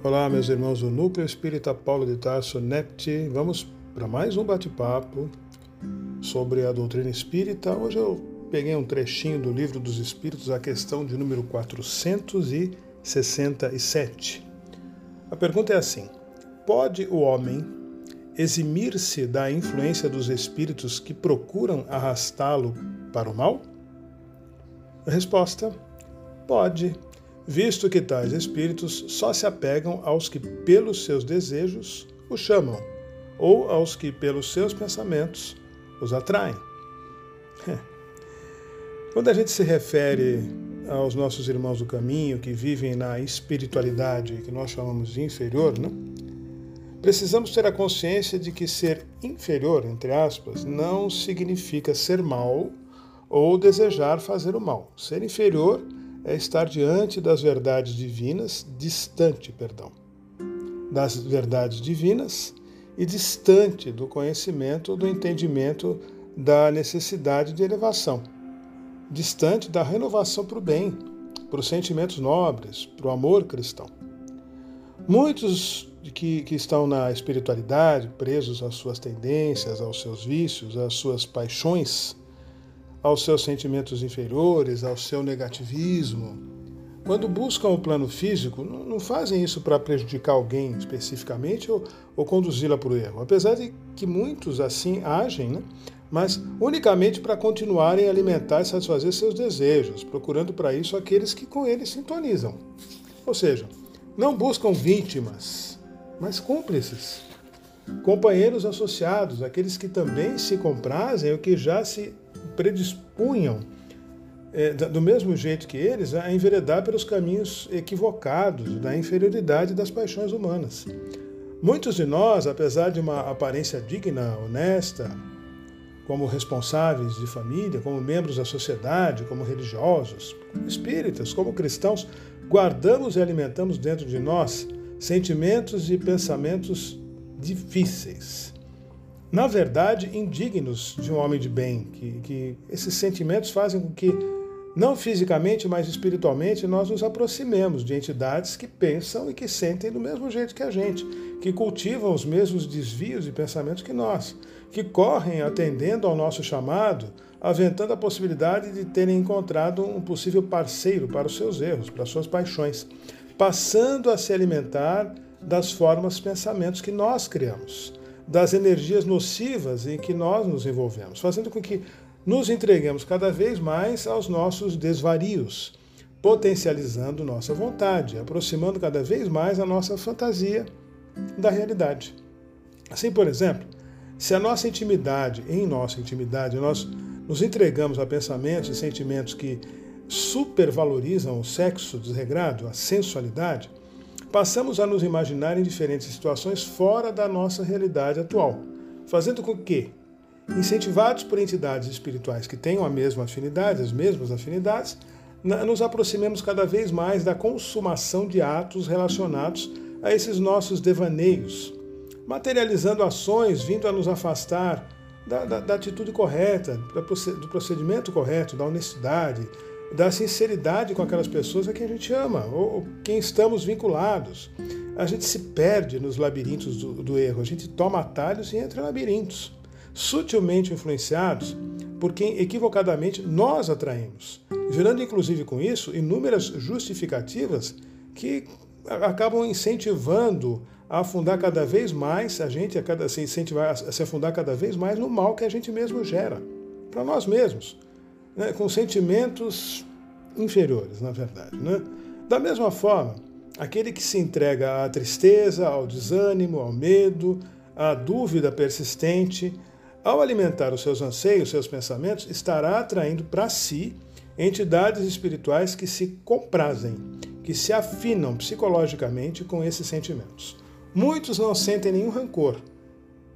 Olá, meus irmãos do Núcleo Espírita Paulo de Tarso Nepti. Vamos para mais um bate-papo sobre a doutrina espírita. Hoje eu peguei um trechinho do Livro dos Espíritos, a questão de número 467. A pergunta é assim: Pode o homem eximir-se da influência dos espíritos que procuram arrastá-lo para o mal? A resposta: pode visto que tais espíritos só se apegam aos que, pelos seus desejos, o chamam, ou aos que, pelos seus pensamentos, os atraem. Quando a gente se refere aos nossos irmãos do caminho que vivem na espiritualidade que nós chamamos de inferior, né? precisamos ter a consciência de que ser inferior, entre aspas, não significa ser mal ou desejar fazer o mal. Ser inferior é estar diante das verdades divinas, distante, perdão, das verdades divinas e distante do conhecimento, do entendimento da necessidade de elevação, distante da renovação para o bem, para os sentimentos nobres, para o amor cristão. Muitos que, que estão na espiritualidade, presos às suas tendências, aos seus vícios, às suas paixões, aos seus sentimentos inferiores, ao seu negativismo. Quando buscam o plano físico, não fazem isso para prejudicar alguém especificamente ou, ou conduzi-la para o erro. Apesar de que muitos assim agem, né? mas unicamente para continuarem a alimentar e satisfazer seus desejos, procurando para isso aqueles que com eles sintonizam. Ou seja, não buscam vítimas, mas cúmplices, companheiros associados, aqueles que também se comprazem ou que já se predispunham, é, do mesmo jeito que eles, a enveredar pelos caminhos equivocados da inferioridade das paixões humanas. Muitos de nós, apesar de uma aparência digna, honesta, como responsáveis de família, como membros da sociedade, como religiosos, espíritas, como cristãos, guardamos e alimentamos dentro de nós sentimentos e pensamentos difíceis, na verdade, indignos de um homem de bem, que, que esses sentimentos fazem com que, não fisicamente, mas espiritualmente, nós nos aproximemos de entidades que pensam e que sentem do mesmo jeito que a gente, que cultivam os mesmos desvios e pensamentos que nós, que correm atendendo ao nosso chamado, aventando a possibilidade de terem encontrado um possível parceiro para os seus erros, para as suas paixões, passando a se alimentar das formas pensamentos que nós criamos das energias nocivas em que nós nos envolvemos, fazendo com que nos entreguemos cada vez mais aos nossos desvarios, potencializando nossa vontade, aproximando cada vez mais a nossa fantasia da realidade. Assim, por exemplo, se a nossa intimidade, em nossa intimidade, nós nos entregamos a pensamentos e sentimentos que supervalorizam o sexo desregrado, a sensualidade, passamos a nos imaginar em diferentes situações fora da nossa realidade atual, fazendo com que, incentivados por entidades espirituais que tenham a mesma afinidade, as mesmas afinidades, nos aproximemos cada vez mais da consumação de atos relacionados a esses nossos devaneios, materializando ações vindo a nos afastar da, da, da atitude correta, do procedimento correto, da honestidade, da sinceridade com aquelas pessoas a quem a gente ama, ou quem estamos vinculados. A gente se perde nos labirintos do, do erro, a gente toma atalhos e entra em labirintos, sutilmente influenciados por quem equivocadamente nós atraímos, gerando inclusive com isso inúmeras justificativas que acabam incentivando a afundar cada vez mais a gente a cada se incentivar a se afundar cada vez mais no mal que a gente mesmo gera para nós mesmos né, com sentimentos inferiores, na verdade. Né? Da mesma forma, aquele que se entrega à tristeza, ao desânimo, ao medo, à dúvida persistente, ao alimentar os seus anseios, seus pensamentos, estará atraindo para si entidades espirituais que se comprazem, que se afinam psicologicamente com esses sentimentos. Muitos não sentem nenhum rancor,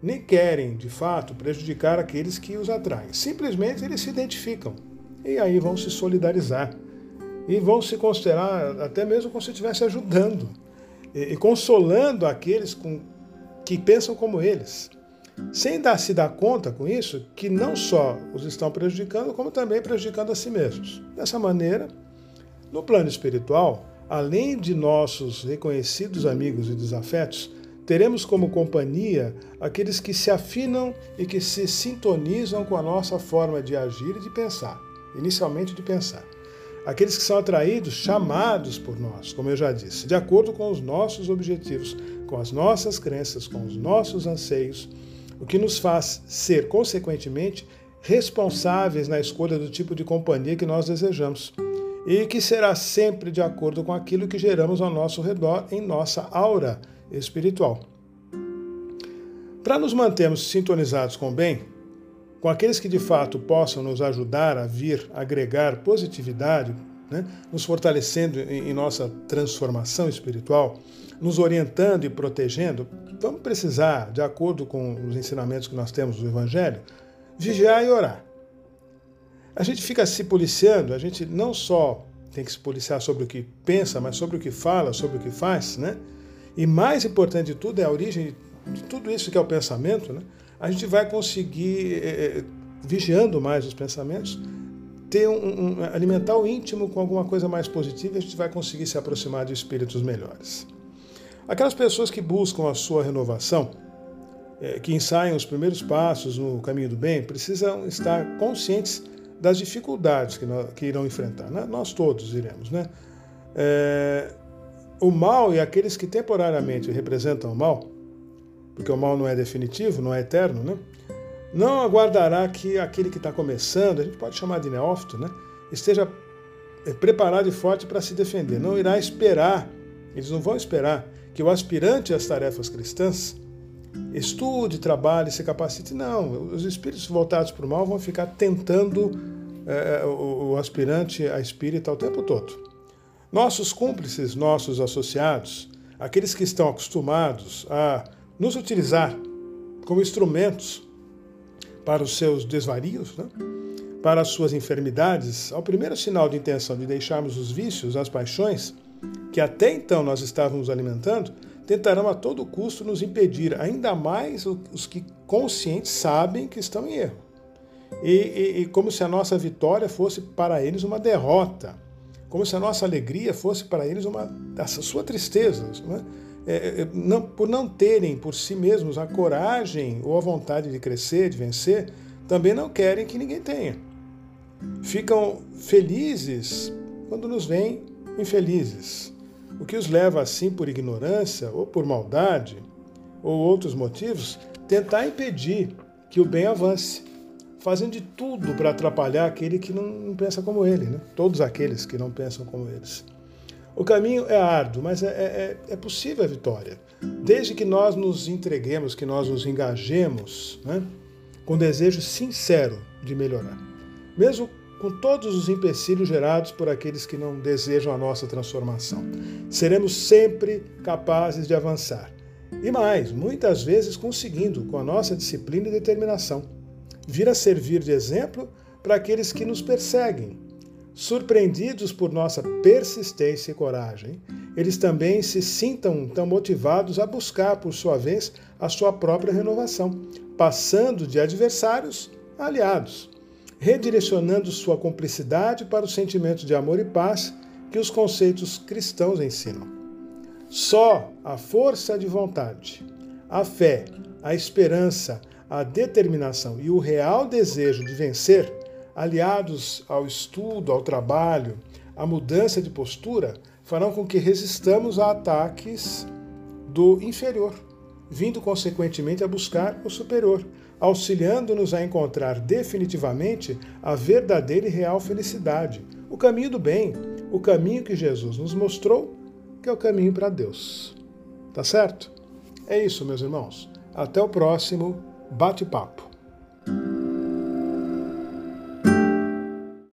nem querem, de fato, prejudicar aqueles que os atraem. Simplesmente eles se identificam e aí vão se solidarizar. E vão se considerar até mesmo como se estivesse ajudando e, e consolando aqueles com, que pensam como eles. Sem dar, se dar conta com isso que não só os estão prejudicando, como também prejudicando a si mesmos. Dessa maneira, no plano espiritual, além de nossos reconhecidos amigos e desafetos, teremos como companhia aqueles que se afinam e que se sintonizam com a nossa forma de agir e de pensar, inicialmente de pensar. Aqueles que são atraídos, chamados por nós, como eu já disse, de acordo com os nossos objetivos, com as nossas crenças, com os nossos anseios, o que nos faz ser, consequentemente, responsáveis na escolha do tipo de companhia que nós desejamos e que será sempre de acordo com aquilo que geramos ao nosso redor em nossa aura espiritual. Para nos mantermos sintonizados com o bem, com aqueles que de fato possam nos ajudar a vir agregar positividade, né, nos fortalecendo em, em nossa transformação espiritual, nos orientando e protegendo, vamos precisar, de acordo com os ensinamentos que nós temos do Evangelho, vigiar e orar. A gente fica se policiando, a gente não só tem que se policiar sobre o que pensa, mas sobre o que fala, sobre o que faz, né? E mais importante de tudo é a origem de tudo isso que é o pensamento, né? A gente vai conseguir, é, vigiando mais os pensamentos, ter um, um, alimentar o íntimo com alguma coisa mais positiva, a gente vai conseguir se aproximar de espíritos melhores. Aquelas pessoas que buscam a sua renovação, é, que ensaiam os primeiros passos no caminho do bem, precisam estar conscientes das dificuldades que, nós, que irão enfrentar. Né? Nós todos iremos. Né? É, o mal e aqueles que temporariamente representam o mal, porque o mal não é definitivo, não é eterno, né? não aguardará que aquele que está começando, a gente pode chamar de neófito, né? esteja é, preparado e forte para se defender. Não irá esperar, eles não vão esperar que o aspirante às tarefas cristãs estude, trabalhe, se capacite. Não, os espíritos voltados para o mal vão ficar tentando é, o, o aspirante a espírita o tempo todo. Nossos cúmplices, nossos associados, aqueles que estão acostumados a nos utilizar como instrumentos para os seus desvarios, né? para as suas enfermidades, ao primeiro sinal de intenção de deixarmos os vícios, as paixões, que até então nós estávamos alimentando, tentarão a todo custo nos impedir, ainda mais os que conscientes sabem que estão em erro. E, e, e como se a nossa vitória fosse para eles uma derrota, como se a nossa alegria fosse para eles uma a sua tristeza, né? é, é, não, por não terem por si mesmos a coragem ou a vontade de crescer, de vencer, também não querem que ninguém tenha. Ficam felizes quando nos veem infelizes o que os leva assim por ignorância ou por maldade ou outros motivos, tentar impedir que o bem avance, fazendo de tudo para atrapalhar aquele que não pensa como ele, né? todos aqueles que não pensam como eles. O caminho é árduo, mas é, é, é possível a vitória, desde que nós nos entreguemos, que nós nos engajemos né? com desejo sincero de melhorar. Mesmo com todos os empecilhos gerados por aqueles que não desejam a nossa transformação. Seremos sempre capazes de avançar. E mais, muitas vezes conseguindo, com a nossa disciplina e determinação, vir a servir de exemplo para aqueles que nos perseguem. Surpreendidos por nossa persistência e coragem, eles também se sintam tão motivados a buscar, por sua vez, a sua própria renovação, passando de adversários a aliados redirecionando sua cumplicidade para o sentimento de amor e paz que os conceitos cristãos ensinam. Só a força de vontade, a fé, a esperança, a determinação e o real desejo de vencer, aliados ao estudo, ao trabalho, à mudança de postura, farão com que resistamos a ataques do inferior, vindo consequentemente a buscar o superior, auxiliando-nos a encontrar definitivamente a verdadeira e real felicidade, o caminho do bem, o caminho que Jesus nos mostrou, que é o caminho para Deus. Tá certo? É isso, meus irmãos. Até o próximo bate-papo.